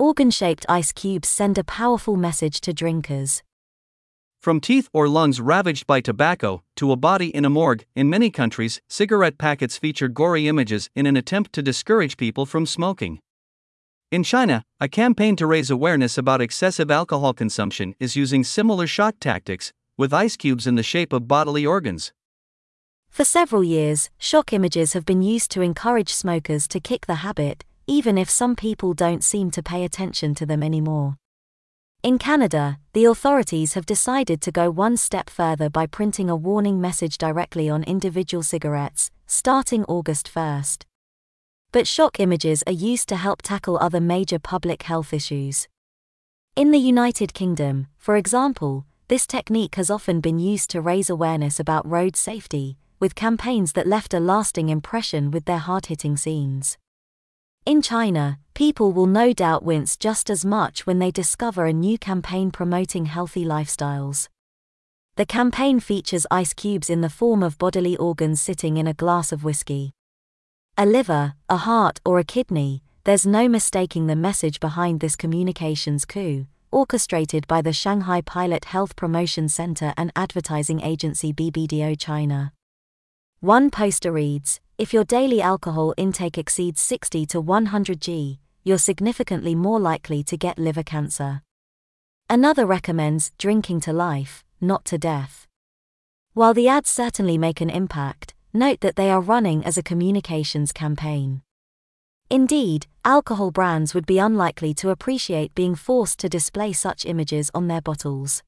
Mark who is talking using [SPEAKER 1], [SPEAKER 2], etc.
[SPEAKER 1] Organ shaped ice cubes send a powerful message to drinkers.
[SPEAKER 2] From teeth or lungs ravaged by tobacco to a body in a morgue, in many countries, cigarette packets feature gory images in an attempt to discourage people from smoking. In China, a campaign to raise awareness about excessive alcohol consumption is using similar shock tactics, with ice cubes in the shape of bodily organs.
[SPEAKER 1] For several years, shock images have been used to encourage smokers to kick the habit, even if some people don't seem to pay attention to them anymore. In Canada, the authorities have decided to go one step further by printing a warning message directly on individual cigarettes, starting August 1st but shock images are used to help tackle other major public health issues. In the United Kingdom, for example, this technique has often been used to raise awareness about road safety, with campaigns that left a lasting impression with their hard hitting scenes. In China, people will no doubt wince just as much when they discover a new campaign promoting healthy lifestyles. The campaign features ice cubes in the form of bodily organs sitting in a glass of whiskey a liver, a heart, or a kidney, there's no mistaking the message behind this communications coup, orchestrated by the Shanghai Pilot Health Promotion Center and advertising agency BBDO China. One poster reads If your daily alcohol intake exceeds 60 to 100 g, you're significantly more likely to get liver cancer. Another recommends drinking to life, not to death. While the ads certainly make an impact, note that they are running as a communications campaign. Indeed, alcohol brands would be unlikely to appreciate being forced to display such images on their bottles.